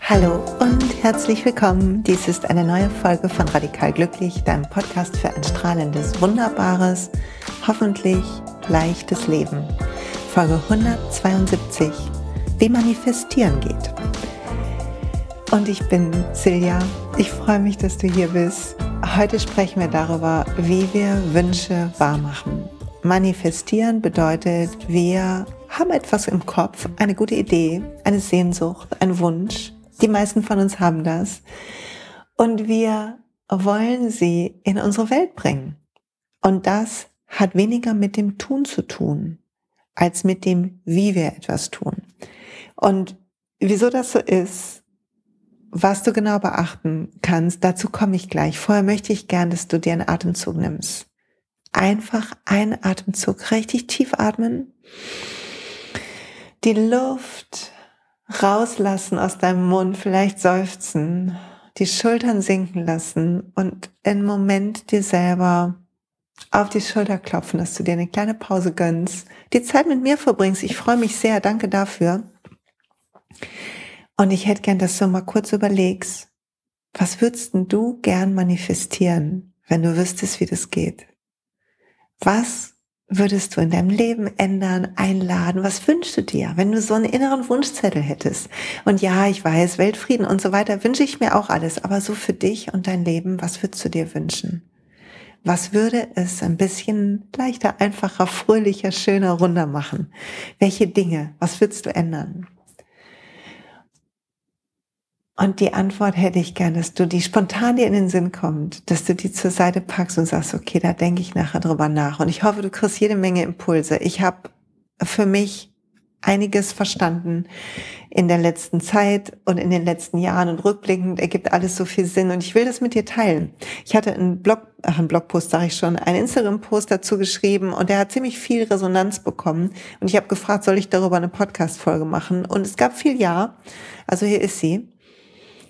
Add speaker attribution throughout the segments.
Speaker 1: Hallo und herzlich willkommen. Dies ist eine neue Folge von Radikal Glücklich, deinem Podcast für ein strahlendes, wunderbares, hoffentlich leichtes Leben. Folge 172, wie manifestieren geht. Und ich bin Silja. Ich freue mich, dass du hier bist. Heute sprechen wir darüber, wie wir Wünsche wahrmachen. Manifestieren bedeutet, wir haben etwas im Kopf, eine gute Idee, eine Sehnsucht, einen Wunsch die meisten von uns haben das. Und wir wollen sie in unsere Welt bringen. Und das hat weniger mit dem Tun zu tun, als mit dem, wie wir etwas tun. Und wieso das so ist, was du genau beachten kannst, dazu komme ich gleich. Vorher möchte ich gern, dass du dir einen Atemzug nimmst. Einfach einen Atemzug, richtig tief atmen. Die Luft rauslassen aus deinem Mund, vielleicht seufzen, die Schultern sinken lassen und im Moment dir selber auf die Schulter klopfen, dass du dir eine kleine Pause gönnst, die Zeit mit mir verbringst. Ich freue mich sehr, danke dafür. Und ich hätte gern, dass du mal kurz überlegst, was würdest du gern manifestieren, wenn du wüsstest, wie das geht? Was würdest du in deinem Leben ändern, einladen? Was wünschst du dir, wenn du so einen inneren Wunschzettel hättest? Und ja, ich weiß, Weltfrieden und so weiter wünsche ich mir auch alles, aber so für dich und dein Leben, was würdest du dir wünschen? Was würde es ein bisschen leichter, einfacher, fröhlicher, schöner, runder machen? Welche Dinge? Was würdest du ändern? Und die Antwort hätte ich gern, dass du die spontan dir in den Sinn kommt, dass du die zur Seite packst und sagst, okay, da denke ich nachher drüber nach. Und ich hoffe, du kriegst jede Menge Impulse. Ich habe für mich einiges verstanden in der letzten Zeit und in den letzten Jahren und rückblickend ergibt alles so viel Sinn und ich will das mit dir teilen. Ich hatte einen Blog, ach, einen Blogpost, sage ich schon, einen Instagram-Post dazu geschrieben und der hat ziemlich viel Resonanz bekommen und ich habe gefragt, soll ich darüber eine Podcast-Folge machen und es gab viel Ja. Also hier ist sie.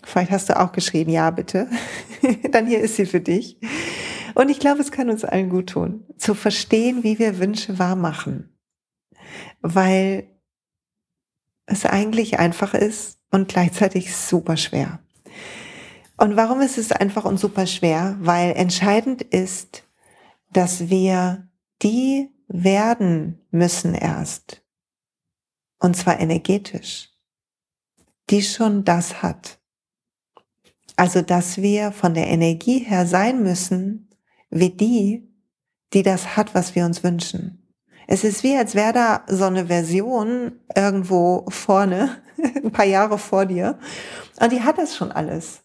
Speaker 1: Vielleicht hast du auch geschrieben, ja, bitte. Dann hier ist sie für dich. Und ich glaube, es kann uns allen gut tun, zu verstehen, wie wir Wünsche wahr machen. Weil es eigentlich einfach ist und gleichzeitig super schwer. Und warum ist es einfach und super schwer? Weil entscheidend ist, dass wir die werden müssen erst. Und zwar energetisch. Die schon das hat. Also, dass wir von der Energie her sein müssen, wie die, die das hat, was wir uns wünschen. Es ist wie, als wäre da so eine Version irgendwo vorne, ein paar Jahre vor dir. Und die hat das schon alles.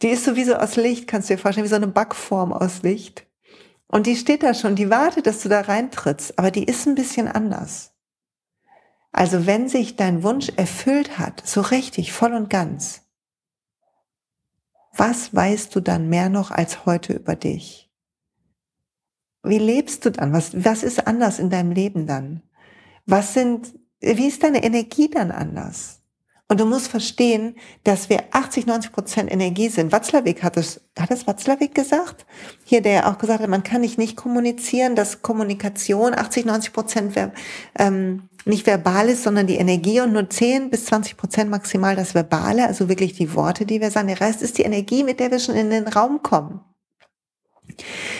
Speaker 1: Die ist sowieso aus Licht, kannst du dir vorstellen, wie so eine Backform aus Licht. Und die steht da schon, die wartet, dass du da reintrittst. Aber die ist ein bisschen anders. Also wenn sich dein Wunsch erfüllt hat, so richtig, voll und ganz, was weißt du dann mehr noch als heute über dich? Wie lebst du dann? Was, was ist anders in deinem Leben dann? Was sind, wie ist deine Energie dann anders? Und du musst verstehen, dass wir 80, 90 Prozent Energie sind. Watzlawick hat es, hat es Watzlawick gesagt? Hier, der auch gesagt hat, man kann nicht nicht kommunizieren, dass Kommunikation 80, 90 Prozent ähm, nicht verbal ist, sondern die Energie und nur 10 bis 20 Prozent maximal das Verbale, also wirklich die Worte, die wir sagen. Der Rest ist die Energie, mit der wir schon in den Raum kommen.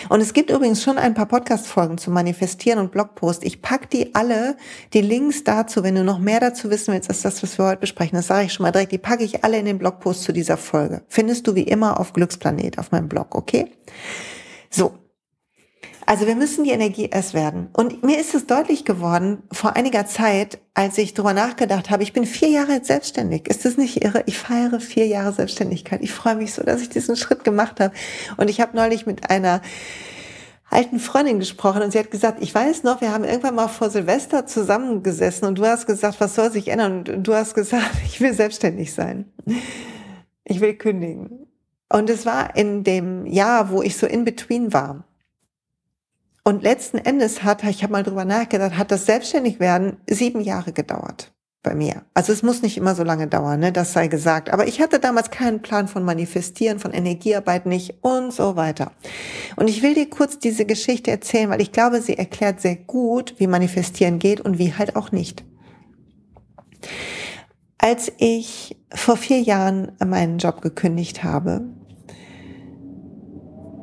Speaker 1: Und es gibt übrigens schon ein paar Podcast-Folgen zu Manifestieren und Blogpost. Ich pack die alle, die Links dazu, wenn du noch mehr dazu wissen willst, als das, was wir heute besprechen. Das sage ich schon mal direkt. Die packe ich alle in den Blogpost zu dieser Folge. Findest du wie immer auf Glücksplanet auf meinem Blog, okay? So. Also wir müssen die Energie erst werden. Und mir ist es deutlich geworden vor einiger Zeit, als ich darüber nachgedacht habe, ich bin vier Jahre jetzt selbstständig. Ist das nicht irre? Ich feiere vier Jahre Selbstständigkeit. Ich freue mich so, dass ich diesen Schritt gemacht habe. Und ich habe neulich mit einer alten Freundin gesprochen und sie hat gesagt, ich weiß noch, wir haben irgendwann mal vor Silvester zusammengesessen und du hast gesagt, was soll sich ändern? Und du hast gesagt, ich will selbstständig sein. Ich will kündigen. Und es war in dem Jahr, wo ich so in between war. Und letzten Endes hat, ich habe mal drüber nachgedacht, hat das Selbstständigwerden sieben Jahre gedauert. bei mir. Also es muss nicht immer so lange dauern, ne? das sei gesagt. Aber ich hatte damals keinen Plan von Manifestieren, von Energiearbeit nicht und so weiter. Und ich will dir kurz diese Geschichte erzählen, weil ich glaube, sie erklärt sehr gut, wie Manifestieren geht und wie halt auch nicht. Als ich vor vier Jahren meinen Job gekündigt habe,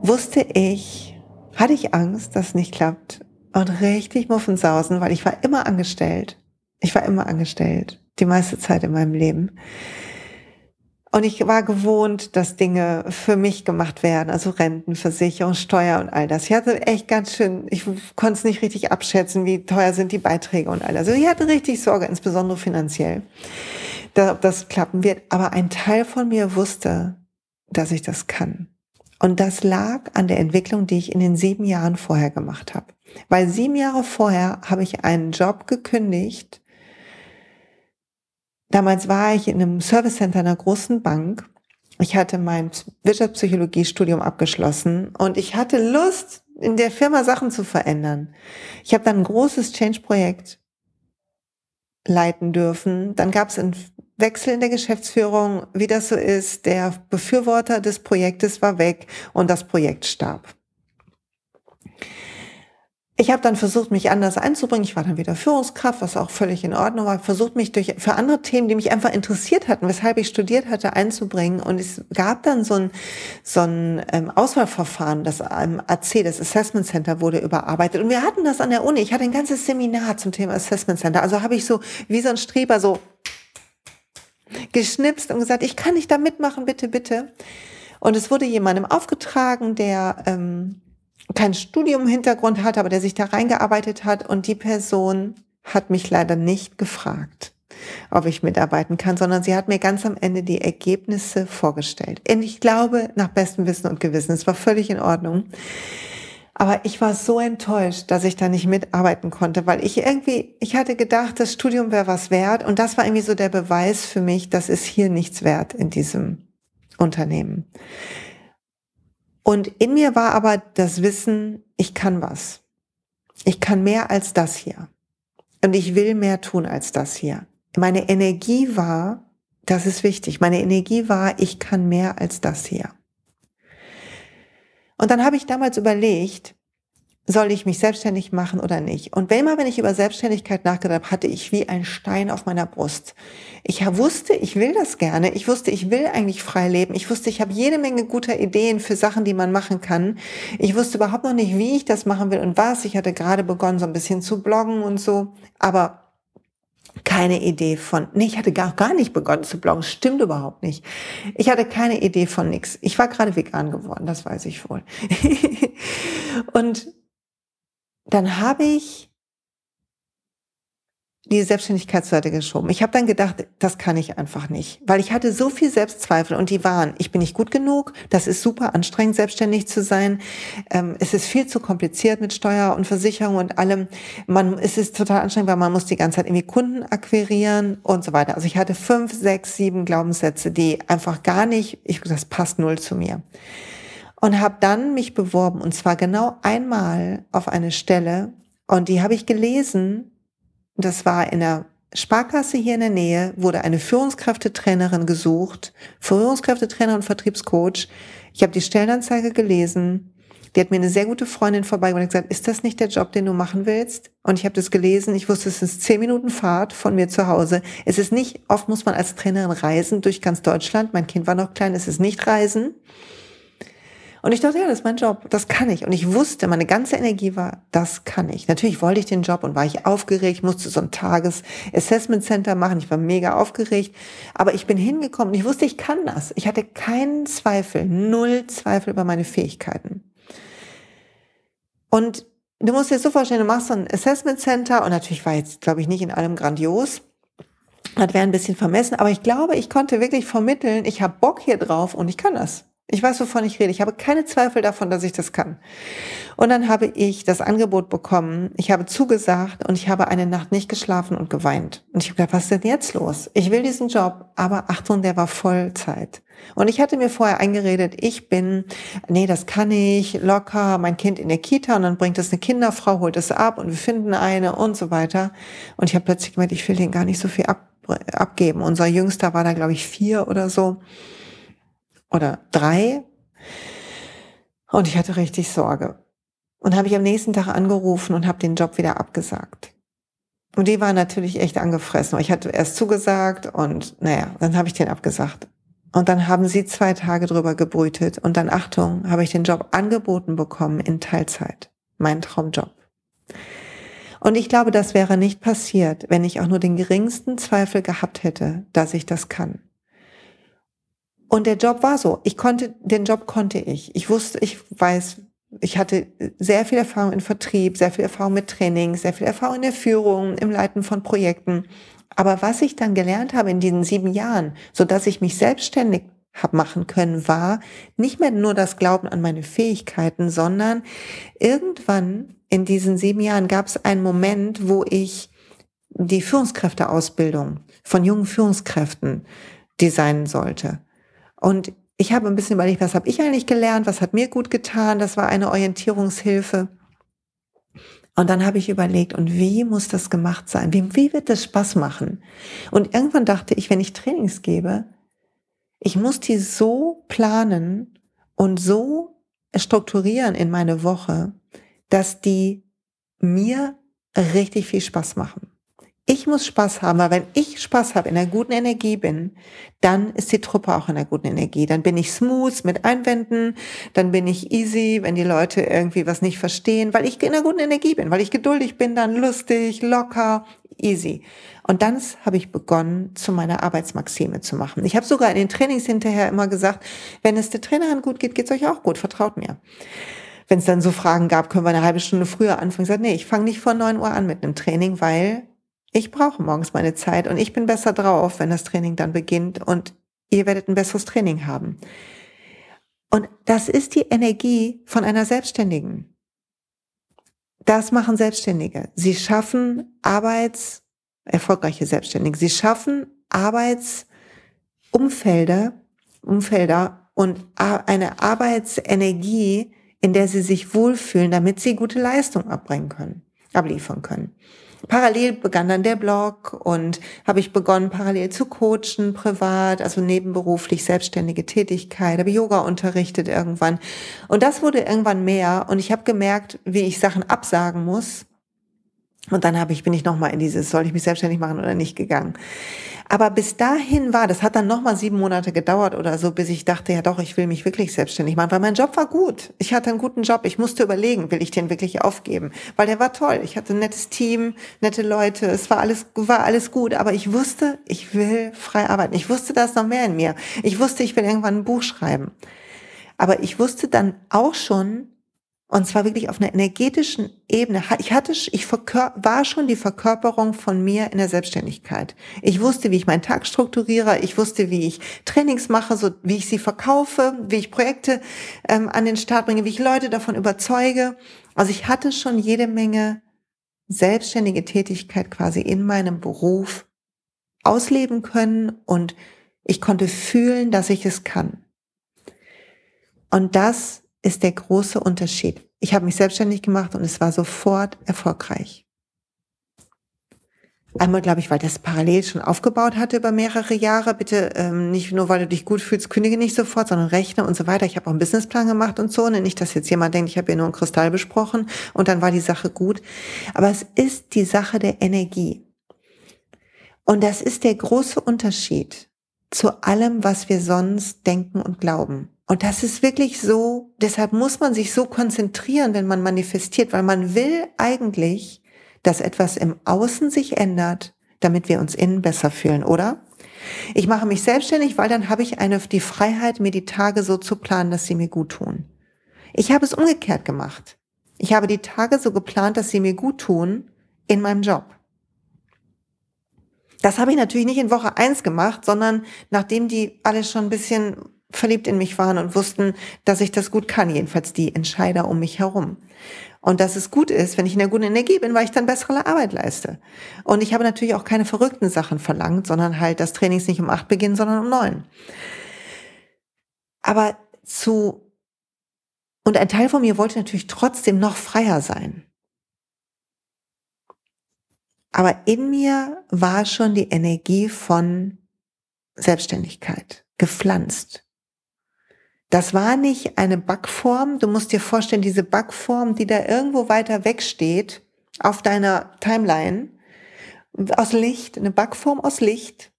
Speaker 1: wusste ich, hatte ich Angst, dass es nicht klappt und richtig Muffensausen, weil ich war immer angestellt ich war immer angestellt, die meiste Zeit in meinem Leben. Und ich war gewohnt, dass Dinge für mich gemacht werden, also Rentenversicherung, Steuer und all das. Ich hatte echt ganz schön, ich konnte es nicht richtig abschätzen, wie teuer sind die Beiträge und all das. Also ich hatte richtig Sorge, insbesondere finanziell, ob das klappen wird. Aber ein Teil von mir wusste, dass ich das kann. Und das lag an der Entwicklung, die ich in den sieben Jahren vorher gemacht habe. Weil sieben Jahre vorher habe ich einen Job gekündigt, Damals war ich in einem Service Center einer großen Bank. Ich hatte mein Wirtschaftspsychologie-Studium abgeschlossen und ich hatte Lust, in der Firma Sachen zu verändern. Ich habe dann ein großes Change-Projekt leiten dürfen. Dann gab es einen Wechsel in der Geschäftsführung, wie das so ist. Der Befürworter des Projektes war weg und das Projekt starb. Ich habe dann versucht, mich anders einzubringen. Ich war dann wieder Führungskraft, was auch völlig in Ordnung war. Versucht mich durch für andere Themen, die mich einfach interessiert hatten, weshalb ich studiert hatte, einzubringen. Und es gab dann so ein so ein ähm, Auswahlverfahren, das ähm, AC, das Assessment Center, wurde überarbeitet. Und wir hatten das an der Uni. Ich hatte ein ganzes Seminar zum Thema Assessment Center. Also habe ich so wie so ein Streber so geschnipst und gesagt, ich kann nicht da mitmachen, bitte, bitte. Und es wurde jemandem aufgetragen, der ähm, kein Studium-Hintergrund hat, aber der sich da reingearbeitet hat und die Person hat mich leider nicht gefragt, ob ich mitarbeiten kann, sondern sie hat mir ganz am Ende die Ergebnisse vorgestellt. Und ich glaube, nach bestem Wissen und Gewissen, es war völlig in Ordnung. Aber ich war so enttäuscht, dass ich da nicht mitarbeiten konnte, weil ich irgendwie, ich hatte gedacht, das Studium wäre was wert und das war irgendwie so der Beweis für mich, dass es hier nichts wert in diesem Unternehmen. Und in mir war aber das Wissen, ich kann was. Ich kann mehr als das hier. Und ich will mehr tun als das hier. Meine Energie war, das ist wichtig, meine Energie war, ich kann mehr als das hier. Und dann habe ich damals überlegt, soll ich mich selbstständig machen oder nicht? Und wenn immer, wenn ich über Selbstständigkeit nachgedacht habe, hatte ich wie ein Stein auf meiner Brust. Ich wusste, ich will das gerne. Ich wusste, ich will eigentlich frei leben. Ich wusste, ich habe jede Menge guter Ideen für Sachen, die man machen kann. Ich wusste überhaupt noch nicht, wie ich das machen will und was. Ich hatte gerade begonnen, so ein bisschen zu bloggen und so. Aber keine Idee von, nee, ich hatte gar, gar nicht begonnen zu bloggen, stimmt überhaupt nicht. Ich hatte keine Idee von nix. Ich war gerade vegan geworden, das weiß ich wohl. und dann habe ich die Selbstständigkeit zur Seite geschoben. Ich habe dann gedacht, das kann ich einfach nicht, weil ich hatte so viel Selbstzweifel und die waren, ich bin nicht gut genug, das ist super anstrengend, selbstständig zu sein, ähm, es ist viel zu kompliziert mit Steuer und Versicherung und allem. Man, es ist total anstrengend, weil man muss die ganze Zeit irgendwie Kunden akquirieren und so weiter. Also ich hatte fünf, sechs, sieben Glaubenssätze, die einfach gar nicht, ich, das passt null zu mir und habe dann mich beworben und zwar genau einmal auf eine Stelle und die habe ich gelesen. Das war in der Sparkasse hier in der Nähe, wurde eine Führungskräftetrainerin gesucht, Führungskräftetrainer und Vertriebscoach. Ich habe die Stellenanzeige gelesen. Die hat mir eine sehr gute Freundin vorbeigebracht und gesagt, ist das nicht der Job, den du machen willst? Und ich habe das gelesen. Ich wusste, es ist zehn Minuten Fahrt von mir zu Hause. Es ist nicht, oft muss man als Trainerin reisen durch ganz Deutschland. Mein Kind war noch klein, es ist nicht reisen. Und ich dachte, ja, das ist mein Job, das kann ich. Und ich wusste, meine ganze Energie war, das kann ich. Natürlich wollte ich den Job und war ich aufgeregt, musste so ein Tages-Assessment Center machen. Ich war mega aufgeregt. Aber ich bin hingekommen und ich wusste, ich kann das. Ich hatte keinen Zweifel, null Zweifel über meine Fähigkeiten. Und du musst dir so vorstellen, du machst so ein Assessment Center und natürlich war jetzt, glaube ich, nicht in allem grandios. Das wäre ein bisschen vermessen, aber ich glaube, ich konnte wirklich vermitteln, ich habe Bock hier drauf und ich kann das. Ich weiß, wovon ich rede. Ich habe keine Zweifel davon, dass ich das kann. Und dann habe ich das Angebot bekommen. Ich habe zugesagt und ich habe eine Nacht nicht geschlafen und geweint. Und ich habe gedacht, was ist denn jetzt los? Ich will diesen Job, aber Achtung, der war Vollzeit. Und ich hatte mir vorher eingeredet, ich bin, nee, das kann ich, locker, mein Kind in der Kita und dann bringt es eine Kinderfrau, holt es ab und wir finden eine und so weiter. Und ich habe plötzlich gemeint, ich will den gar nicht so viel ab, abgeben. Unser Jüngster war da, glaube ich, vier oder so oder drei. Und ich hatte richtig Sorge. Und habe ich am nächsten Tag angerufen und habe den Job wieder abgesagt. Und die war natürlich echt angefressen. Ich hatte erst zugesagt und naja, dann habe ich den abgesagt. Und dann haben sie zwei Tage drüber gebrütet und dann, Achtung, habe ich den Job angeboten bekommen in Teilzeit. Mein Traumjob. Und ich glaube, das wäre nicht passiert, wenn ich auch nur den geringsten Zweifel gehabt hätte, dass ich das kann. Und der Job war so. Ich konnte, den Job konnte ich. Ich wusste, ich weiß, ich hatte sehr viel Erfahrung in Vertrieb, sehr viel Erfahrung mit Training, sehr viel Erfahrung in der Führung, im Leiten von Projekten. Aber was ich dann gelernt habe in diesen sieben Jahren, so dass ich mich selbstständig habe machen können, war nicht mehr nur das Glauben an meine Fähigkeiten, sondern irgendwann in diesen sieben Jahren gab es einen Moment, wo ich die Führungskräfteausbildung von jungen Führungskräften designen sollte. Und ich habe ein bisschen überlegt, was habe ich eigentlich gelernt, was hat mir gut getan, das war eine Orientierungshilfe. Und dann habe ich überlegt, und wie muss das gemacht sein? Wie, wie wird das Spaß machen? Und irgendwann dachte ich, wenn ich Trainings gebe, ich muss die so planen und so strukturieren in meine Woche, dass die mir richtig viel Spaß machen. Ich muss Spaß haben, weil wenn ich Spaß habe, in einer guten Energie bin, dann ist die Truppe auch in einer guten Energie. Dann bin ich smooth mit Einwänden, dann bin ich easy, wenn die Leute irgendwie was nicht verstehen, weil ich in einer guten Energie bin, weil ich geduldig bin, dann lustig, locker, easy. Und dann habe ich begonnen, zu meiner Arbeitsmaxime zu machen. Ich habe sogar in den Trainings hinterher immer gesagt, wenn es der Trainerin gut geht, geht es euch auch gut, vertraut mir wenn es dann so Fragen gab, können wir eine halbe Stunde früher anfangen. Ich sage, nee, ich fange nicht vor neun Uhr an mit einem Training, weil ich brauche morgens meine Zeit und ich bin besser drauf, wenn das Training dann beginnt und ihr werdet ein besseres Training haben. Und das ist die Energie von einer Selbstständigen. Das machen Selbstständige. Sie schaffen Arbeits, erfolgreiche Selbstständige. Sie schaffen Arbeitsumfelder, Umfelder und eine Arbeitsenergie, in der sie sich wohlfühlen, damit sie gute Leistung abbringen können, abliefern können parallel begann dann der Blog und habe ich begonnen, parallel zu coachen, privat, also nebenberuflich, selbstständige Tätigkeit, habe Yoga unterrichtet irgendwann. Und das wurde irgendwann mehr und ich habe gemerkt, wie ich Sachen absagen muss. Und dann habe ich, bin ich nochmal in dieses, soll ich mich selbstständig machen oder nicht gegangen. Aber bis dahin war, das hat dann nochmal sieben Monate gedauert oder so, bis ich dachte, ja doch, ich will mich wirklich selbstständig machen, weil mein Job war gut. Ich hatte einen guten Job. Ich musste überlegen, will ich den wirklich aufgeben? Weil der war toll. Ich hatte ein nettes Team, nette Leute. Es war alles, war alles gut. Aber ich wusste, ich will frei arbeiten. Ich wusste, da ist noch mehr in mir. Ich wusste, ich will irgendwann ein Buch schreiben. Aber ich wusste dann auch schon, und zwar wirklich auf einer energetischen Ebene. Ich hatte, ich war schon die Verkörperung von mir in der Selbstständigkeit. Ich wusste, wie ich meinen Tag strukturiere. Ich wusste, wie ich Trainings mache, so wie ich sie verkaufe, wie ich Projekte ähm, an den Start bringe, wie ich Leute davon überzeuge. Also ich hatte schon jede Menge selbstständige Tätigkeit quasi in meinem Beruf ausleben können und ich konnte fühlen, dass ich es kann. Und das ist der große Unterschied. Ich habe mich selbstständig gemacht und es war sofort erfolgreich. Einmal, glaube ich, weil das parallel schon aufgebaut hatte über mehrere Jahre. Bitte ähm, nicht nur, weil du dich gut fühlst, kündige nicht sofort, sondern rechne und so weiter. Ich habe auch einen Businessplan gemacht und so. Und nicht, dass jetzt jemand denkt, ich habe hier nur einen Kristall besprochen und dann war die Sache gut. Aber es ist die Sache der Energie. Und das ist der große Unterschied zu allem, was wir sonst denken und glauben. Und das ist wirklich so, deshalb muss man sich so konzentrieren, wenn man manifestiert, weil man will eigentlich, dass etwas im Außen sich ändert, damit wir uns innen besser fühlen, oder? Ich mache mich selbstständig, weil dann habe ich eine, die Freiheit, mir die Tage so zu planen, dass sie mir gut tun. Ich habe es umgekehrt gemacht. Ich habe die Tage so geplant, dass sie mir gut tun in meinem Job. Das habe ich natürlich nicht in Woche eins gemacht, sondern nachdem die alle schon ein bisschen verliebt in mich waren und wussten, dass ich das gut kann, jedenfalls die Entscheider um mich herum. Und dass es gut ist, wenn ich in der guten Energie bin, weil ich dann bessere Arbeit leiste. Und ich habe natürlich auch keine verrückten Sachen verlangt, sondern halt, das Training ist nicht um acht beginnt, sondern um neun. Aber zu, und ein Teil von mir wollte natürlich trotzdem noch freier sein. Aber in mir war schon die Energie von Selbstständigkeit gepflanzt. Das war nicht eine Backform. Du musst dir vorstellen, diese Backform, die da irgendwo weiter weg steht, auf deiner Timeline, aus Licht, eine Backform aus Licht.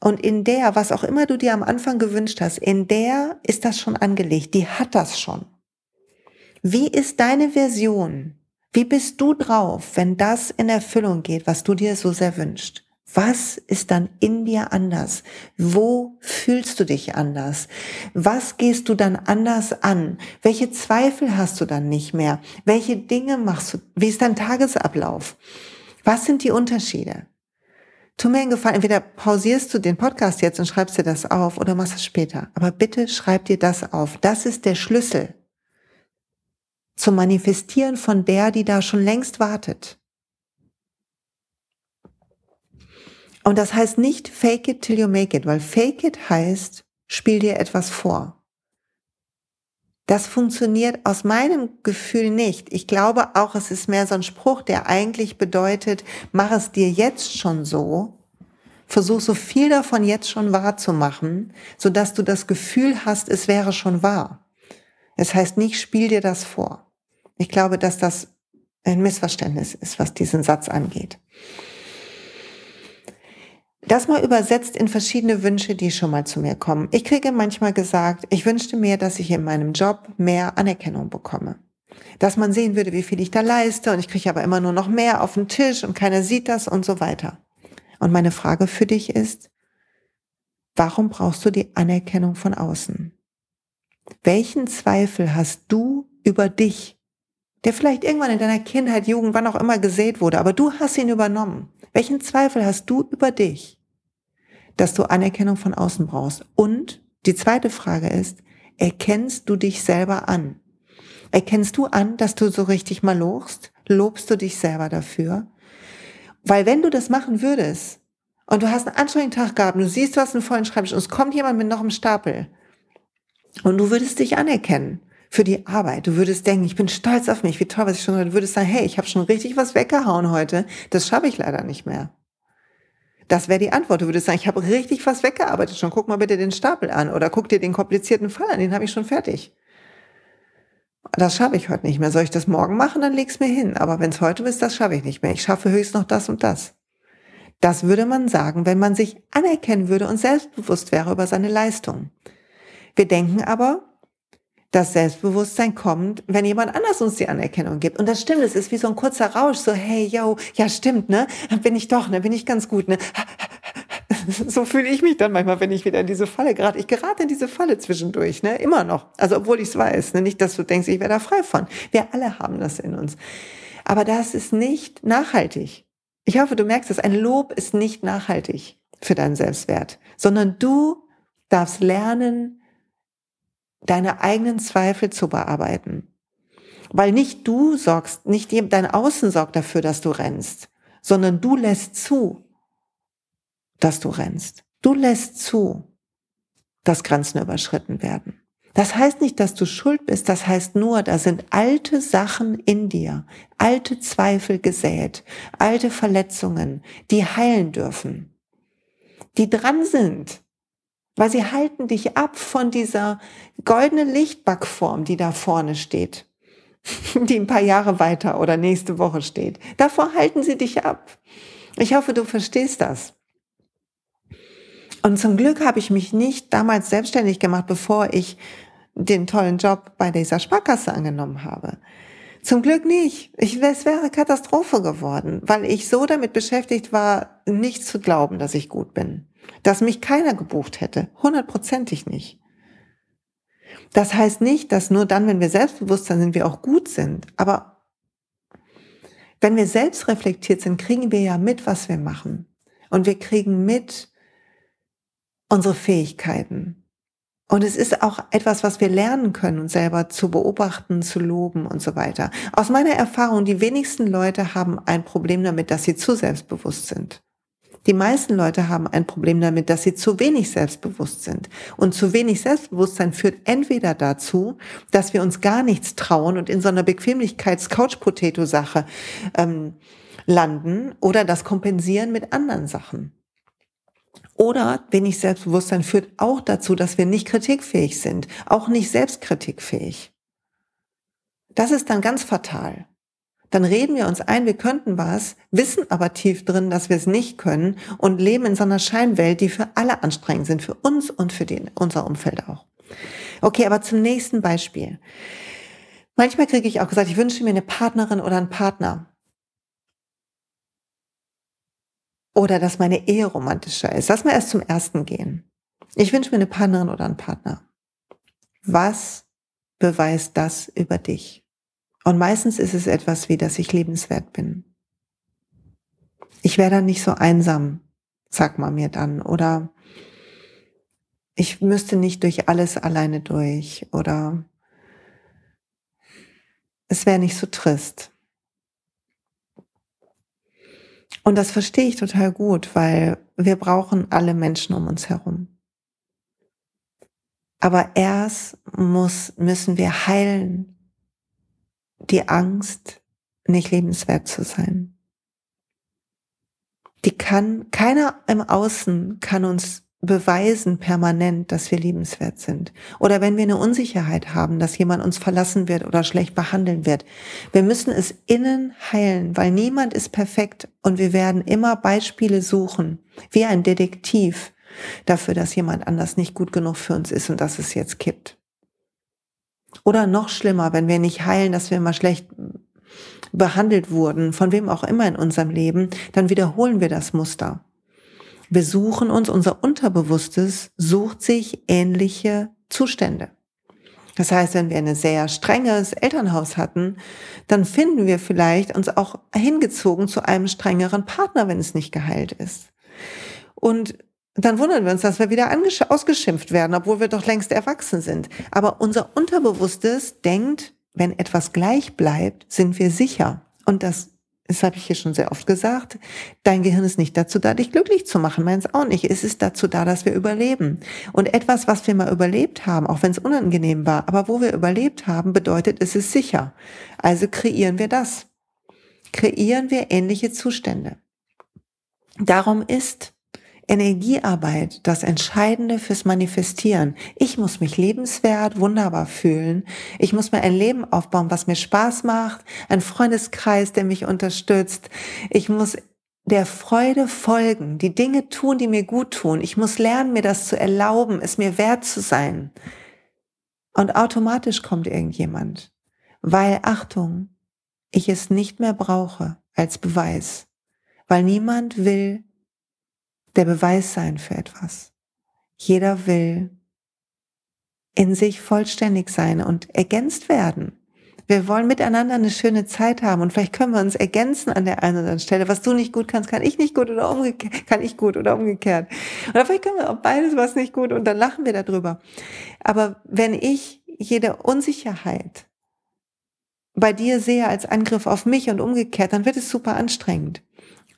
Speaker 1: Und in der, was auch immer du dir am Anfang gewünscht hast, in der ist das schon angelegt. Die hat das schon. Wie ist deine Version? Wie bist du drauf, wenn das in Erfüllung geht, was du dir so sehr wünschst? Was ist dann in dir anders? Wo fühlst du dich anders? Was gehst du dann anders an? Welche Zweifel hast du dann nicht mehr? Welche Dinge machst du? Wie ist dein Tagesablauf? Was sind die Unterschiede? Tu mir einen Gefallen, entweder pausierst du den Podcast jetzt und schreibst dir das auf oder machst es später. Aber bitte schreib dir das auf. Das ist der Schlüssel zum Manifestieren von der, die da schon längst wartet. Und das heißt nicht fake it till you make it, weil fake it heißt, spiel dir etwas vor. Das funktioniert aus meinem Gefühl nicht. Ich glaube auch, es ist mehr so ein Spruch, der eigentlich bedeutet, mach es dir jetzt schon so. Versuch so viel davon jetzt schon wahr zu machen, sodass du das Gefühl hast, es wäre schon wahr. Es heißt nicht, spiel dir das vor. Ich glaube, dass das ein Missverständnis ist, was diesen Satz angeht. Das mal übersetzt in verschiedene Wünsche, die schon mal zu mir kommen. Ich kriege manchmal gesagt, ich wünschte mir, dass ich in meinem Job mehr Anerkennung bekomme. Dass man sehen würde, wie viel ich da leiste und ich kriege aber immer nur noch mehr auf den Tisch und keiner sieht das und so weiter. Und meine Frage für dich ist, warum brauchst du die Anerkennung von außen? Welchen Zweifel hast du über dich, der vielleicht irgendwann in deiner Kindheit, Jugend, wann auch immer gesät wurde, aber du hast ihn übernommen? Welchen Zweifel hast du über dich, dass du Anerkennung von außen brauchst? Und die zweite Frage ist, erkennst du dich selber an? Erkennst du an, dass du so richtig mal lobst? Lobst du dich selber dafür? Weil wenn du das machen würdest und du hast einen anstrengenden Tag gehabt, du siehst, du hast einen vollen Schreibtisch und es kommt jemand mit noch einem Stapel und du würdest dich anerkennen für die Arbeit. Du würdest denken, ich bin stolz auf mich, wie toll, was ich schon, du würdest sagen, hey, ich habe schon richtig was weggehauen heute, das schaffe ich leider nicht mehr. Das wäre die Antwort. Du würdest sagen, ich habe richtig was weggearbeitet schon. Guck mal bitte den Stapel an oder guck dir den komplizierten Fall an, den habe ich schon fertig. Das schaffe ich heute nicht mehr. Soll ich das morgen machen, dann leg's mir hin. Aber wenn es heute ist, das schaffe ich nicht mehr. Ich schaffe höchst noch das und das. Das würde man sagen, wenn man sich anerkennen würde und selbstbewusst wäre über seine Leistung. Wir denken aber, das Selbstbewusstsein kommt, wenn jemand anders uns die Anerkennung gibt. Und das stimmt, es ist wie so ein kurzer Rausch, so, hey, yo, ja, stimmt, ne? Bin ich doch, ne? Bin ich ganz gut, ne? So fühle ich mich dann manchmal, wenn ich wieder in diese Falle gerate. Ich gerate in diese Falle zwischendurch, ne? Immer noch. Also, obwohl ich es weiß, ne? Nicht, dass du denkst, ich wäre da frei von. Wir alle haben das in uns. Aber das ist nicht nachhaltig. Ich hoffe, du merkst es. Ein Lob ist nicht nachhaltig für deinen Selbstwert, sondern du darfst lernen, deine eigenen Zweifel zu bearbeiten. Weil nicht du sorgst, nicht dein Außen sorgt dafür, dass du rennst, sondern du lässt zu, dass du rennst. Du lässt zu, dass Grenzen überschritten werden. Das heißt nicht, dass du schuld bist, das heißt nur, da sind alte Sachen in dir, alte Zweifel gesät, alte Verletzungen, die heilen dürfen, die dran sind, weil sie halten dich ab von dieser goldenen Lichtbackform, die da vorne steht, die ein paar Jahre weiter oder nächste Woche steht. Davor halten sie dich ab. Ich hoffe, du verstehst das. Und zum Glück habe ich mich nicht damals selbstständig gemacht, bevor ich den tollen Job bei dieser Sparkasse angenommen habe. Zum Glück nicht. Ich, es wäre Katastrophe geworden, weil ich so damit beschäftigt war, nicht zu glauben, dass ich gut bin dass mich keiner gebucht hätte. Hundertprozentig nicht. Das heißt nicht, dass nur dann, wenn wir selbstbewusst sind, wir auch gut sind. Aber wenn wir selbst reflektiert sind, kriegen wir ja mit, was wir machen. Und wir kriegen mit unsere Fähigkeiten. Und es ist auch etwas, was wir lernen können, uns selber zu beobachten, zu loben und so weiter. Aus meiner Erfahrung, die wenigsten Leute haben ein Problem damit, dass sie zu selbstbewusst sind. Die meisten Leute haben ein Problem damit, dass sie zu wenig selbstbewusst sind. Und zu wenig Selbstbewusstsein führt entweder dazu, dass wir uns gar nichts trauen und in so einer Bequemlichkeits-Couch-Potato-Sache ähm, landen oder das kompensieren mit anderen Sachen. Oder wenig Selbstbewusstsein führt auch dazu, dass wir nicht kritikfähig sind, auch nicht selbstkritikfähig. Das ist dann ganz fatal. Dann reden wir uns ein, wir könnten was, wissen aber tief drin, dass wir es nicht können und leben in so einer Scheinwelt, die für alle anstrengend sind, für uns und für den, unser Umfeld auch. Okay, aber zum nächsten Beispiel. Manchmal kriege ich auch gesagt, ich wünsche mir eine Partnerin oder einen Partner. oder dass meine Ehe romantischer ist. Lass mal erst zum ersten gehen. Ich wünsche mir eine Partnerin oder einen Partner. Was beweist das über dich? Und meistens ist es etwas wie, dass ich lebenswert bin. Ich wäre dann nicht so einsam, sag mal mir dann. Oder ich müsste nicht durch alles alleine durch. Oder es wäre nicht so trist. Und das verstehe ich total gut, weil wir brauchen alle Menschen um uns herum. Aber erst muss, müssen wir heilen die Angst, nicht lebenswert zu sein. Die kann, keiner im Außen kann uns beweisen permanent, dass wir liebenswert sind. Oder wenn wir eine Unsicherheit haben, dass jemand uns verlassen wird oder schlecht behandeln wird. Wir müssen es innen heilen, weil niemand ist perfekt und wir werden immer Beispiele suchen, wie ein Detektiv dafür, dass jemand anders nicht gut genug für uns ist und dass es jetzt kippt. Oder noch schlimmer, wenn wir nicht heilen, dass wir immer schlecht behandelt wurden, von wem auch immer in unserem Leben, dann wiederholen wir das Muster. Wir suchen uns, unser Unterbewusstes sucht sich ähnliche Zustände. Das heißt, wenn wir ein sehr strenges Elternhaus hatten, dann finden wir vielleicht uns auch hingezogen zu einem strengeren Partner, wenn es nicht geheilt ist. Und dann wundern wir uns, dass wir wieder ausgeschimpft werden, obwohl wir doch längst erwachsen sind. Aber unser Unterbewusstes denkt, wenn etwas gleich bleibt, sind wir sicher. Und das das habe ich hier schon sehr oft gesagt, dein Gehirn ist nicht dazu da, dich glücklich zu machen, meins auch nicht. Es ist dazu da, dass wir überleben. Und etwas, was wir mal überlebt haben, auch wenn es unangenehm war, aber wo wir überlebt haben, bedeutet, es ist sicher. Also kreieren wir das. Kreieren wir ähnliche Zustände. Darum ist Energiearbeit das Entscheidende fürs Manifestieren. Ich muss mich lebenswert, wunderbar fühlen. Ich muss mir ein Leben aufbauen, was mir Spaß macht, ein Freundeskreis, der mich unterstützt. Ich muss der Freude folgen, die Dinge tun, die mir gut tun. Ich muss lernen, mir das zu erlauben, es mir wert zu sein. Und automatisch kommt irgendjemand, weil, Achtung, ich es nicht mehr brauche als Beweis, weil niemand will der Beweis sein für etwas. Jeder will in sich vollständig sein und ergänzt werden. Wir wollen miteinander eine schöne Zeit haben und vielleicht können wir uns ergänzen an der einen oder anderen Stelle. Was du nicht gut kannst, kann ich nicht gut oder umgekehrt, kann ich gut oder umgekehrt. Oder vielleicht können wir auch beides was nicht gut und dann lachen wir darüber. Aber wenn ich jede Unsicherheit bei dir sehe als Angriff auf mich und umgekehrt, dann wird es super anstrengend.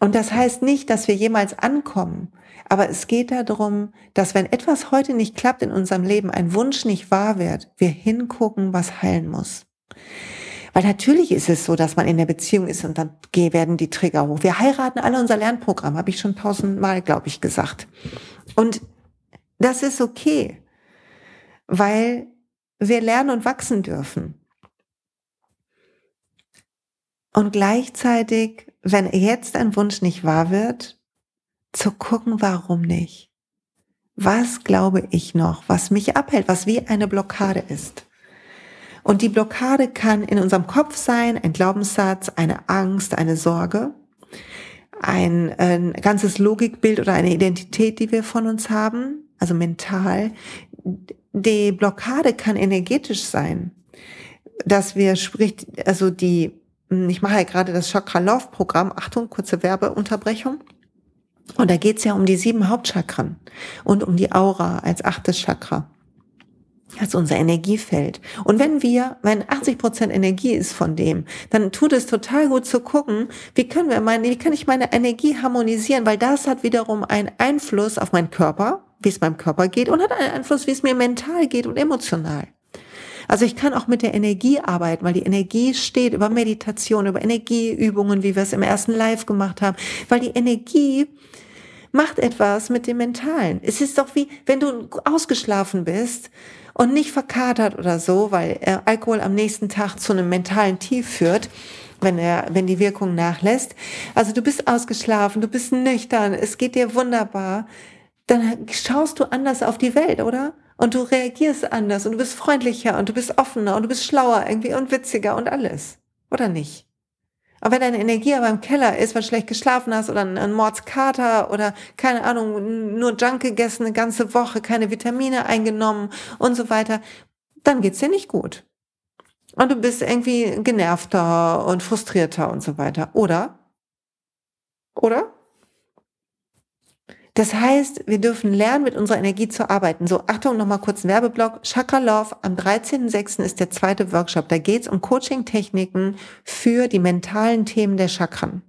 Speaker 1: Und das heißt nicht, dass wir jemals ankommen. Aber es geht darum, dass wenn etwas heute nicht klappt in unserem Leben, ein Wunsch nicht wahr wird, wir hingucken, was heilen muss. Weil natürlich ist es so, dass man in der Beziehung ist und dann werden die Trigger hoch. Wir heiraten alle unser Lernprogramm, habe ich schon tausendmal, glaube ich, gesagt. Und das ist okay, weil wir lernen und wachsen dürfen. Und gleichzeitig wenn jetzt ein Wunsch nicht wahr wird, zu gucken, warum nicht. Was glaube ich noch, was mich abhält, was wie eine Blockade ist. Und die Blockade kann in unserem Kopf sein, ein Glaubenssatz, eine Angst, eine Sorge, ein, ein ganzes Logikbild oder eine Identität, die wir von uns haben, also mental. Die Blockade kann energetisch sein, dass wir spricht, also die ich mache ja gerade das Chakra Love Programm. Achtung, kurze Werbeunterbrechung. Und da geht's ja um die sieben Hauptchakren und um die Aura als achtes Chakra. als unser Energiefeld. Und wenn wir, wenn 80 Prozent Energie ist von dem, dann tut es total gut zu gucken, wie können wir meine, wie kann ich meine Energie harmonisieren, weil das hat wiederum einen Einfluss auf meinen Körper, wie es meinem Körper geht und hat einen Einfluss, wie es mir mental geht und emotional. Also ich kann auch mit der Energie arbeiten, weil die Energie steht über Meditation, über Energieübungen, wie wir es im ersten Live gemacht haben, weil die Energie macht etwas mit dem Mentalen. Es ist doch wie, wenn du ausgeschlafen bist und nicht verkatert oder so, weil äh, Alkohol am nächsten Tag zu einem mentalen Tief führt, wenn er, wenn die Wirkung nachlässt. Also du bist ausgeschlafen, du bist nüchtern, es geht dir wunderbar. Dann schaust du anders auf die Welt, oder? Und du reagierst anders und du bist freundlicher und du bist offener und du bist schlauer irgendwie und witziger und alles. Oder nicht? Aber wenn deine Energie aber im Keller ist, weil du schlecht geschlafen hast oder ein Mordskater oder keine Ahnung, nur Junk gegessen eine ganze Woche, keine Vitamine eingenommen und so weiter, dann geht's dir nicht gut. Und du bist irgendwie genervter und frustrierter und so weiter. Oder? Oder? Das heißt, wir dürfen lernen, mit unserer Energie zu arbeiten. So, Achtung, nochmal kurz ein Werbeblock. Chakra Love, am 13.06. ist der zweite Workshop. Da geht's um Coaching-Techniken für die mentalen Themen der Chakren.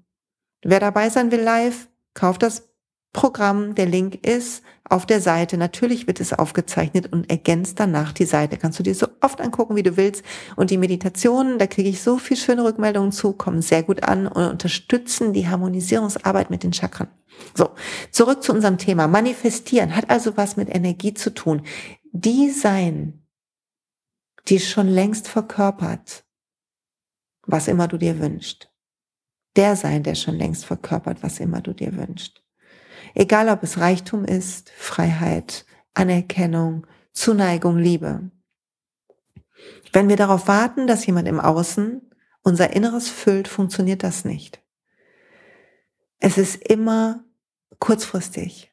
Speaker 1: Wer dabei sein will live, kauft das Programm. Der Link ist auf der Seite. Natürlich wird es aufgezeichnet und ergänzt danach die Seite. Kannst du dir so oft angucken, wie du willst. Und die Meditationen, da kriege ich so viel schöne Rückmeldungen zu, kommen sehr gut an und unterstützen die Harmonisierungsarbeit mit den Chakren. So, zurück zu unserem Thema. Manifestieren hat also was mit Energie zu tun. Die sein, die schon längst verkörpert, was immer du dir wünschst. Der sein, der schon längst verkörpert, was immer du dir wünschst. Egal ob es Reichtum ist, Freiheit, Anerkennung, Zuneigung, Liebe. Wenn wir darauf warten, dass jemand im Außen unser Inneres füllt, funktioniert das nicht. Es ist immer kurzfristig.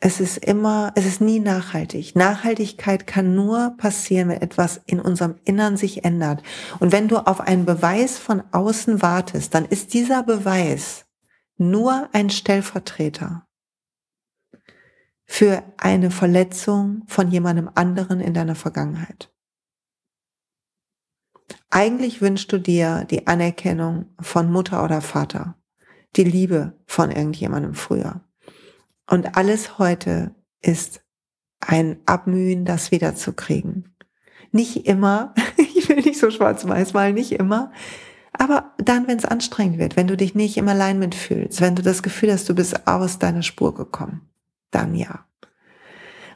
Speaker 1: Es ist immer, es ist nie nachhaltig. Nachhaltigkeit kann nur passieren, wenn etwas in unserem Innern sich ändert. Und wenn du auf einen Beweis von außen wartest, dann ist dieser Beweis nur ein Stellvertreter für eine Verletzung von jemandem anderen in deiner Vergangenheit. Eigentlich wünschst du dir die Anerkennung von Mutter oder Vater die Liebe von irgendjemandem früher. Und alles heute ist ein Abmühen, das wiederzukriegen. Nicht immer, ich will nicht so schwarz-weiß malen, nicht immer, aber dann, wenn es anstrengend wird, wenn du dich nicht im Alignment fühlst, wenn du das Gefühl hast, du bist aus deiner Spur gekommen, dann ja.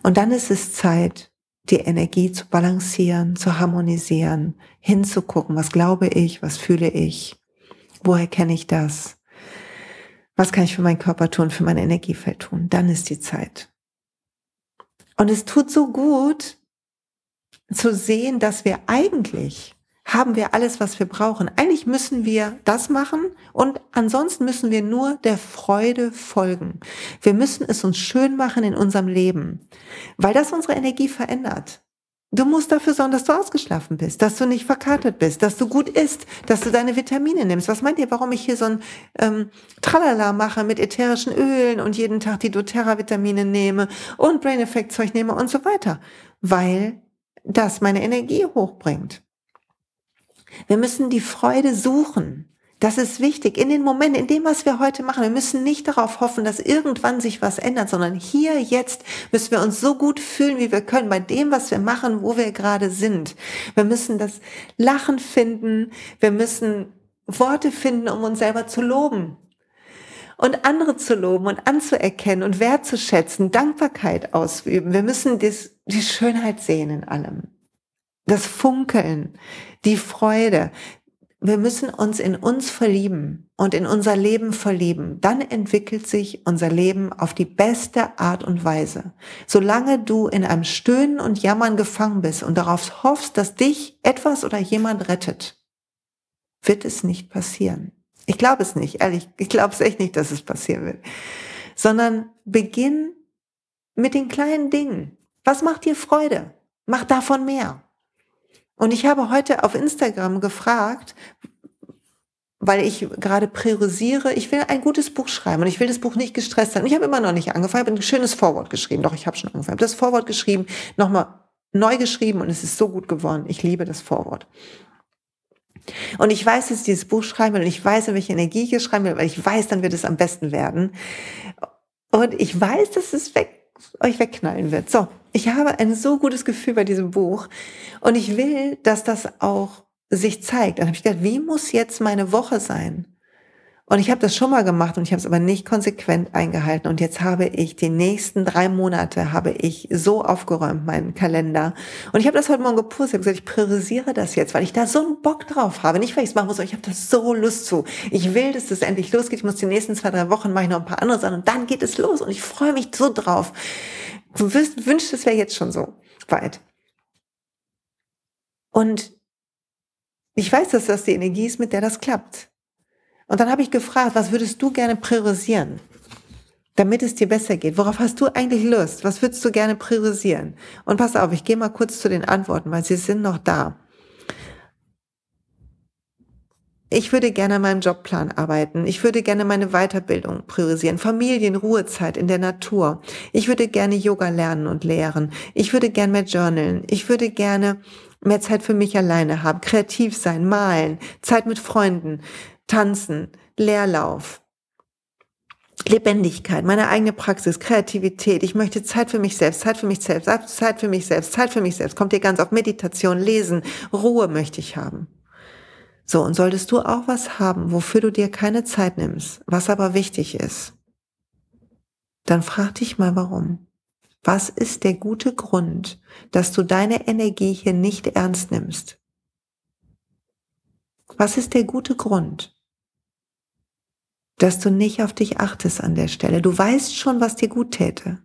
Speaker 1: Und dann ist es Zeit, die Energie zu balancieren, zu harmonisieren, hinzugucken, was glaube ich, was fühle ich, woher kenne ich das, was kann ich für meinen Körper tun, für mein Energiefeld tun? Dann ist die Zeit. Und es tut so gut zu sehen, dass wir eigentlich haben wir alles, was wir brauchen. Eigentlich müssen wir das machen und ansonsten müssen wir nur der Freude folgen. Wir müssen es uns schön machen in unserem Leben, weil das unsere Energie verändert. Du musst dafür sorgen, dass du ausgeschlafen bist, dass du nicht verkatert bist, dass du gut isst, dass du deine Vitamine nimmst. Was meint ihr, warum ich hier so ein ähm, Tralala mache mit ätherischen Ölen und jeden Tag die doTERRA-Vitamine nehme und Brain Effect Zeug nehme und so weiter? Weil das meine Energie hochbringt. Wir müssen die Freude suchen. Das ist wichtig. In den Momenten, in dem, was wir heute machen, wir müssen nicht darauf hoffen, dass irgendwann sich was ändert, sondern hier, jetzt müssen wir uns so gut fühlen, wie wir können, bei dem, was wir machen, wo wir gerade sind. Wir müssen das Lachen finden. Wir müssen Worte finden, um uns selber zu loben. Und andere zu loben und anzuerkennen und wertzuschätzen, Dankbarkeit ausüben. Wir müssen das, die Schönheit sehen in allem. Das Funkeln, die Freude wir müssen uns in uns verlieben und in unser Leben verlieben. Dann entwickelt sich unser Leben auf die beste Art und Weise. Solange du in einem Stöhnen und Jammern gefangen bist und darauf hoffst, dass dich etwas oder jemand rettet, wird es nicht passieren. Ich glaube es nicht, ehrlich. Ich glaube es echt nicht, dass es passieren wird. Sondern beginn mit den kleinen Dingen. Was macht dir Freude? Mach davon mehr. Und ich habe heute auf Instagram gefragt, weil ich gerade priorisiere, ich will ein gutes Buch schreiben und ich will das Buch nicht gestresst sein. Ich habe immer noch nicht angefangen, habe ein schönes Vorwort geschrieben. Doch, ich habe schon angefangen. Ich habe das Vorwort geschrieben, nochmal neu geschrieben und es ist so gut geworden. Ich liebe das Vorwort. Und ich weiß, dass ich dieses Buch schreiben will und ich weiß, in welche Energie ich es schreiben will, weil ich weiß, dann wird es am besten werden. Und ich weiß, dass es weg, euch wegknallen wird. So, ich habe ein so gutes Gefühl bei diesem Buch und ich will, dass das auch sich zeigt. Dann habe ich gedacht, wie muss jetzt meine Woche sein? Und ich habe das schon mal gemacht und ich habe es aber nicht konsequent eingehalten. Und jetzt habe ich die nächsten drei Monate habe ich so aufgeräumt meinen Kalender. Und ich habe das heute Morgen gepustet. Ich gesagt, ich priorisiere das jetzt, weil ich da so einen Bock drauf habe. Nicht, weil ich es machen muss, aber ich habe da so Lust zu. Ich will, dass das endlich losgeht. Ich muss die nächsten zwei, drei Wochen mache ich noch ein paar andere Sachen und dann geht es los. Und ich freue mich so drauf. Du wünschst, es wäre jetzt schon so weit. Und ich weiß, dass das die Energie ist, mit der das klappt. Und dann habe ich gefragt, was würdest du gerne priorisieren, damit es dir besser geht? Worauf hast du eigentlich Lust? Was würdest du gerne priorisieren? Und pass auf, ich gehe mal kurz zu den Antworten, weil sie sind noch da. Ich würde gerne an meinem Jobplan arbeiten. Ich würde gerne meine Weiterbildung priorisieren. Familien, Ruhezeit in der Natur. Ich würde gerne Yoga lernen und lehren. Ich würde gerne mehr journalen. Ich würde gerne mehr Zeit für mich alleine haben. Kreativ sein, malen, Zeit mit Freunden, Tanzen, Leerlauf, Lebendigkeit, meine eigene Praxis, Kreativität. Ich möchte Zeit für mich selbst, Zeit für mich selbst, Zeit für mich selbst, Zeit für mich selbst. Kommt dir ganz auf Meditation, Lesen, Ruhe möchte ich haben. So, und solltest du auch was haben, wofür du dir keine Zeit nimmst, was aber wichtig ist, dann frag dich mal warum. Was ist der gute Grund, dass du deine Energie hier nicht ernst nimmst? Was ist der gute Grund? dass du nicht auf dich achtest an der Stelle. Du weißt schon, was dir gut täte.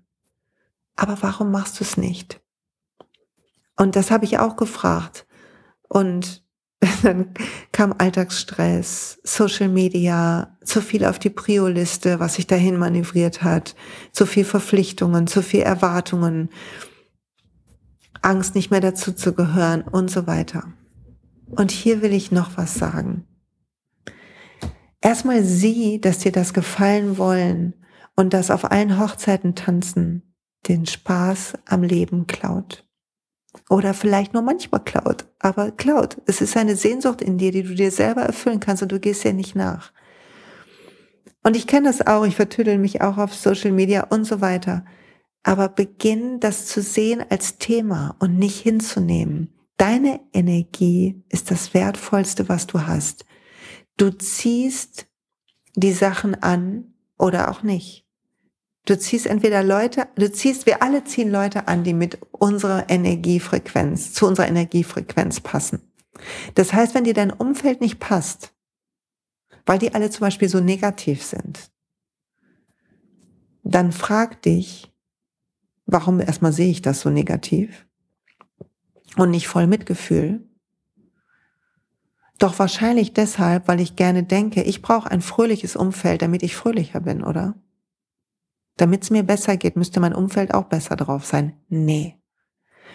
Speaker 1: Aber warum machst du es nicht? Und das habe ich auch gefragt. Und dann kam Alltagsstress, Social Media, zu viel auf die Prio-Liste, was sich dahin manövriert hat, zu viel Verpflichtungen, zu viel Erwartungen, Angst nicht mehr dazu zu gehören und so weiter. Und hier will ich noch was sagen erstmal sieh, dass dir das gefallen wollen und das auf allen Hochzeiten tanzen den Spaß am Leben klaut. Oder vielleicht nur manchmal klaut, aber klaut. Es ist eine Sehnsucht in dir, die du dir selber erfüllen kannst und du gehst ja nicht nach. Und ich kenne das auch, ich vertüdel mich auch auf Social Media und so weiter. Aber beginn das zu sehen als Thema und nicht hinzunehmen. Deine Energie ist das Wertvollste, was du hast. Du ziehst die Sachen an oder auch nicht. Du ziehst entweder Leute, du ziehst, wir alle ziehen Leute an, die mit unserer Energiefrequenz, zu unserer Energiefrequenz passen. Das heißt, wenn dir dein Umfeld nicht passt, weil die alle zum Beispiel so negativ sind, dann frag dich, warum erstmal sehe ich das so negativ und nicht voll Mitgefühl, doch wahrscheinlich deshalb, weil ich gerne denke, ich brauche ein fröhliches Umfeld, damit ich fröhlicher bin, oder? Damit es mir besser geht, müsste mein Umfeld auch besser drauf sein. Nee.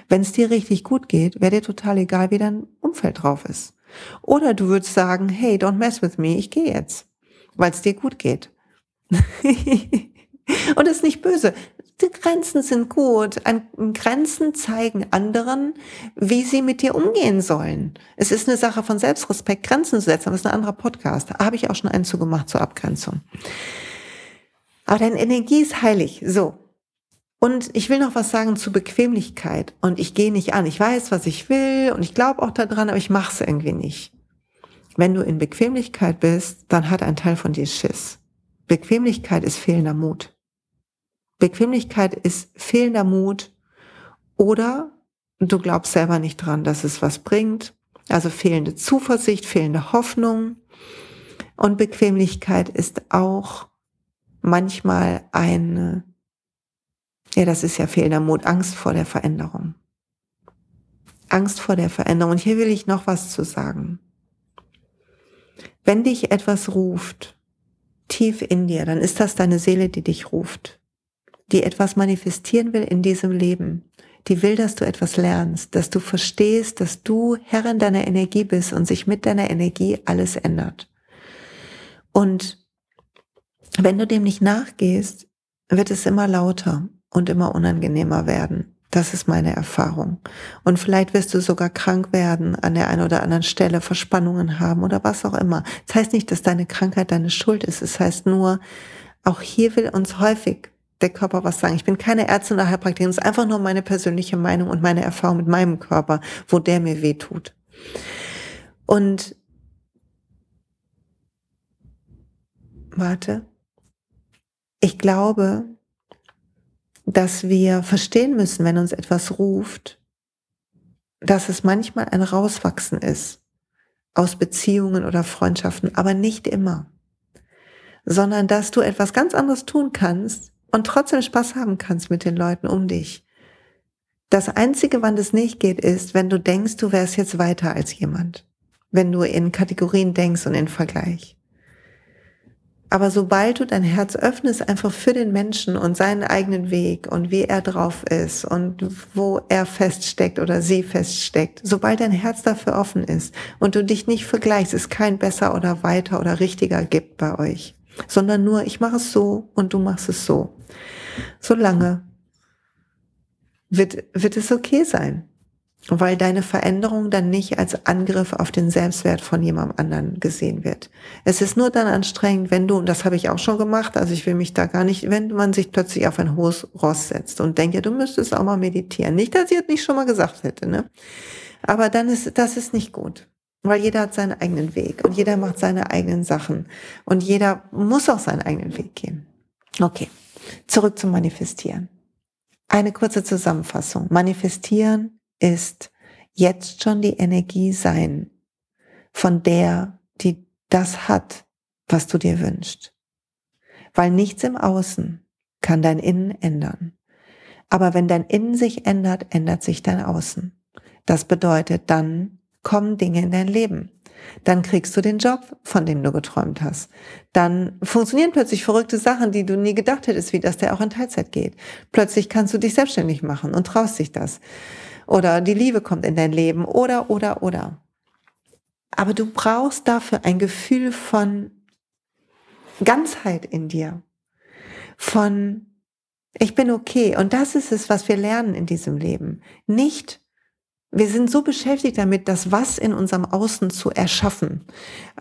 Speaker 1: Wenn es dir richtig gut geht, wäre dir total egal, wie dein Umfeld drauf ist. Oder du würdest sagen, hey, don't mess with me, ich gehe jetzt, weil es dir gut geht. Und das ist nicht böse die Grenzen sind gut. Grenzen zeigen anderen, wie sie mit dir umgehen sollen. Es ist eine Sache von Selbstrespekt, Grenzen zu setzen. Das ist ein anderer Podcast. Da habe ich auch schon einen zugemacht zur Abgrenzung. Aber deine Energie ist heilig. So. Und ich will noch was sagen zu Bequemlichkeit. Und ich gehe nicht an. Ich weiß, was ich will und ich glaube auch daran, aber ich mache es irgendwie nicht. Wenn du in Bequemlichkeit bist, dann hat ein Teil von dir Schiss. Bequemlichkeit ist fehlender Mut. Bequemlichkeit ist fehlender Mut oder du glaubst selber nicht dran, dass es was bringt. Also fehlende Zuversicht, fehlende Hoffnung. Und Bequemlichkeit ist auch manchmal eine, ja, das ist ja fehlender Mut, Angst vor der Veränderung. Angst vor der Veränderung. Und hier will ich noch was zu sagen. Wenn dich etwas ruft, tief in dir, dann ist das deine Seele, die dich ruft die etwas manifestieren will in diesem Leben, die will, dass du etwas lernst, dass du verstehst, dass du Herrin deiner Energie bist und sich mit deiner Energie alles ändert. Und wenn du dem nicht nachgehst, wird es immer lauter und immer unangenehmer werden. Das ist meine Erfahrung. Und vielleicht wirst du sogar krank werden, an der einen oder anderen Stelle Verspannungen haben oder was auch immer. Das heißt nicht, dass deine Krankheit deine Schuld ist. Es das heißt nur, auch hier will uns häufig der Körper was sagen. Ich bin keine Ärztin oder Heilpraktikerin, es ist einfach nur meine persönliche Meinung und meine Erfahrung mit meinem Körper, wo der mir weh tut. Und warte, ich glaube, dass wir verstehen müssen, wenn uns etwas ruft, dass es manchmal ein Rauswachsen ist aus Beziehungen oder Freundschaften, aber nicht immer, sondern dass du etwas ganz anderes tun kannst und trotzdem Spaß haben kannst mit den Leuten um dich. Das Einzige, wann das nicht geht, ist, wenn du denkst, du wärst jetzt weiter als jemand. Wenn du in Kategorien denkst und in Vergleich. Aber sobald du dein Herz öffnest, einfach für den Menschen und seinen eigenen Weg und wie er drauf ist und wo er feststeckt oder sie feststeckt, sobald dein Herz dafür offen ist und du dich nicht vergleichst, es kein besser oder weiter oder richtiger gibt bei euch, sondern nur ich mache es so und du machst es so. Solange wird, wird es okay sein weil deine Veränderung dann nicht als Angriff auf den Selbstwert von jemandem anderen gesehen wird. Es ist nur dann anstrengend, wenn du, und das habe ich auch schon gemacht, also ich will mich da gar nicht, wenn man sich plötzlich auf ein hohes Ross setzt und denkt, ja, du müsstest auch mal meditieren. Nicht, dass ich es nicht schon mal gesagt hätte, ne? Aber dann ist, das ist nicht gut. Weil jeder hat seinen eigenen Weg und jeder macht seine eigenen Sachen und jeder muss auch seinen eigenen Weg gehen. Okay. Zurück zum Manifestieren. Eine kurze Zusammenfassung. Manifestieren ist jetzt schon die Energie sein von der, die das hat, was du dir wünschst. Weil nichts im Außen kann dein Innen ändern. Aber wenn dein Innen sich ändert, ändert sich dein Außen. Das bedeutet, dann kommen Dinge in dein Leben. Dann kriegst du den Job, von dem du geträumt hast. Dann funktionieren plötzlich verrückte Sachen, die du nie gedacht hättest, wie dass der auch in Teilzeit geht. Plötzlich kannst du dich selbstständig machen und traust dich das oder die Liebe kommt in dein Leben oder, oder, oder. Aber du brauchst dafür ein Gefühl von Ganzheit in dir, von ich bin okay. Und das ist es, was wir lernen in diesem Leben. Nicht, wir sind so beschäftigt damit, das Was in unserem Außen zu erschaffen.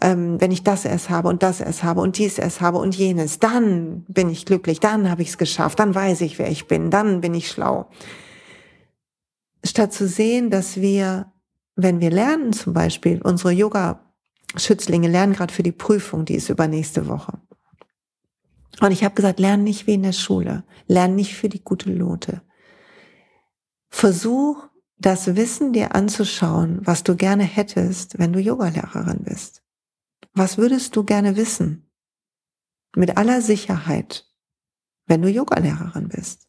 Speaker 1: Ähm, wenn ich das erst habe und das erst habe und dies erst habe und jenes, dann bin ich glücklich, dann habe ich es geschafft, dann weiß ich, wer ich bin, dann bin ich schlau statt zu sehen, dass wir, wenn wir lernen zum Beispiel, unsere Yoga-Schützlinge lernen gerade für die Prüfung, die ist übernächste Woche. Und ich habe gesagt, lern nicht wie in der Schule, lern nicht für die gute Note. Versuch, das Wissen dir anzuschauen, was du gerne hättest, wenn du Yogalehrerin bist. Was würdest du gerne wissen? Mit aller Sicherheit, wenn du Yogalehrerin bist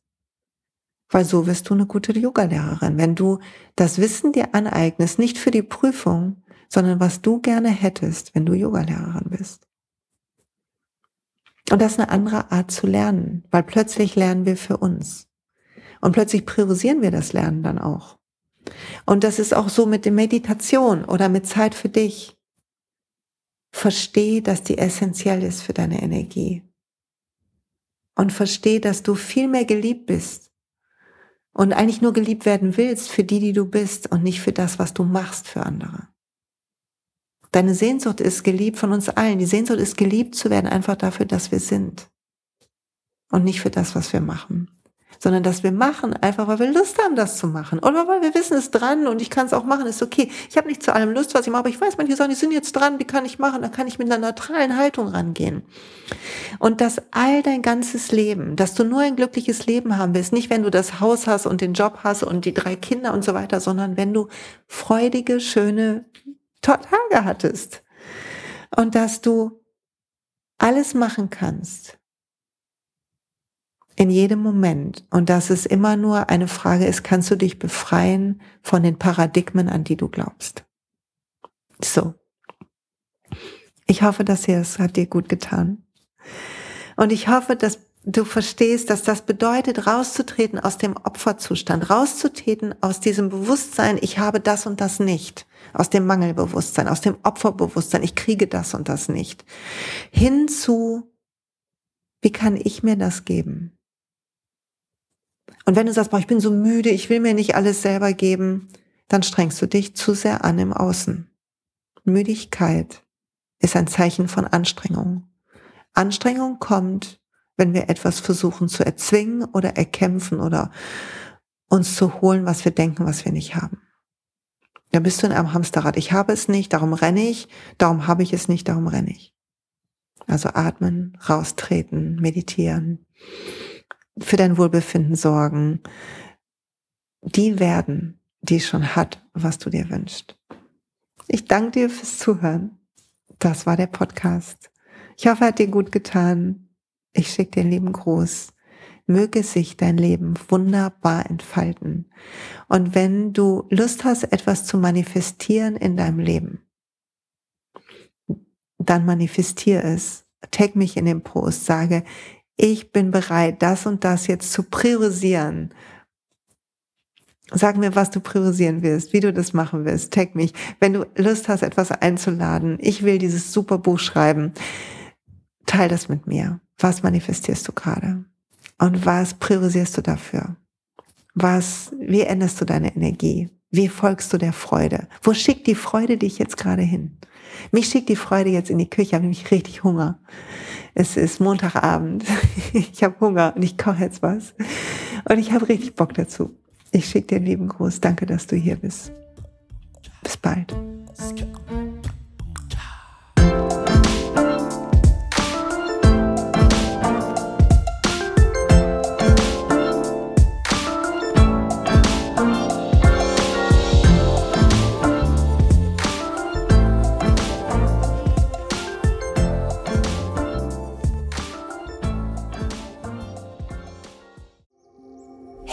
Speaker 1: weil so wirst du eine gute Yogalehrerin. Wenn du das Wissen dir aneignest, nicht für die Prüfung, sondern was du gerne hättest, wenn du Yogalehrerin bist. Und das ist eine andere Art zu lernen, weil plötzlich lernen wir für uns. Und plötzlich priorisieren wir das Lernen dann auch. Und das ist auch so mit der Meditation oder mit Zeit für dich. Versteh, dass die essentiell ist für deine Energie. Und versteh, dass du viel mehr geliebt bist, und eigentlich nur geliebt werden willst für die, die du bist und nicht für das, was du machst für andere. Deine Sehnsucht ist geliebt von uns allen. Die Sehnsucht ist geliebt zu werden einfach dafür, dass wir sind und nicht für das, was wir machen sondern dass wir machen, einfach weil wir Lust haben, das zu machen. Oder weil wir wissen, es ist dran und ich kann es auch machen, ist okay. Ich habe nicht zu allem Lust, was ich mache, aber ich weiß, manche sagen, die sind jetzt dran, die kann ich machen, da kann ich mit einer neutralen Haltung rangehen. Und dass all dein ganzes Leben, dass du nur ein glückliches Leben haben willst, nicht wenn du das Haus hast und den Job hast und die drei Kinder und so weiter, sondern wenn du freudige, schöne Tage hattest. Und dass du alles machen kannst, in jedem Moment. Und dass es immer nur eine Frage ist, kannst du dich befreien von den Paradigmen, an die du glaubst. So. Ich hoffe, dass hier es hat dir gut getan. Und ich hoffe, dass du verstehst, dass das bedeutet, rauszutreten aus dem Opferzustand, rauszutreten aus diesem Bewusstsein, ich habe das und das nicht, aus dem Mangelbewusstsein, aus dem Opferbewusstsein, ich kriege das und das nicht, hin zu, wie kann ich mir das geben? Und wenn du sagst, boah, ich bin so müde, ich will mir nicht alles selber geben, dann strengst du dich zu sehr an im Außen. Müdigkeit ist ein Zeichen von Anstrengung. Anstrengung kommt, wenn wir etwas versuchen zu erzwingen oder erkämpfen oder uns zu holen, was wir denken, was wir nicht haben. Da bist du in einem Hamsterrad. Ich habe es nicht, darum renne ich, darum habe ich es nicht, darum renne ich. Also atmen, raustreten, meditieren, für dein Wohlbefinden sorgen. Die werden, die schon hat, was du dir wünschst. Ich danke dir fürs Zuhören. Das war der Podcast. Ich hoffe, er hat dir gut getan. Ich schicke dir einen lieben Gruß. Möge sich dein Leben wunderbar entfalten. Und wenn du Lust hast, etwas zu manifestieren in deinem Leben, dann manifestier es. Tag mich in den Post, sage, ich bin bereit, das und das jetzt zu priorisieren. Sag mir, was du priorisieren willst, wie du das machen willst. Tag mich. Wenn du Lust hast, etwas einzuladen, ich will dieses super Buch schreiben, teil das mit mir. Was manifestierst du gerade? Und was priorisierst du dafür? Was, wie änderst du deine Energie? Wie folgst du der Freude? Wo schickt die Freude dich jetzt gerade hin? Mich schickt die Freude jetzt in die Küche, ich habe nämlich richtig Hunger. Es ist Montagabend, ich habe Hunger und ich koche jetzt was. Und ich habe richtig Bock dazu. Ich schicke dir einen lieben Gruß. Danke, dass du hier bist. Bis bald.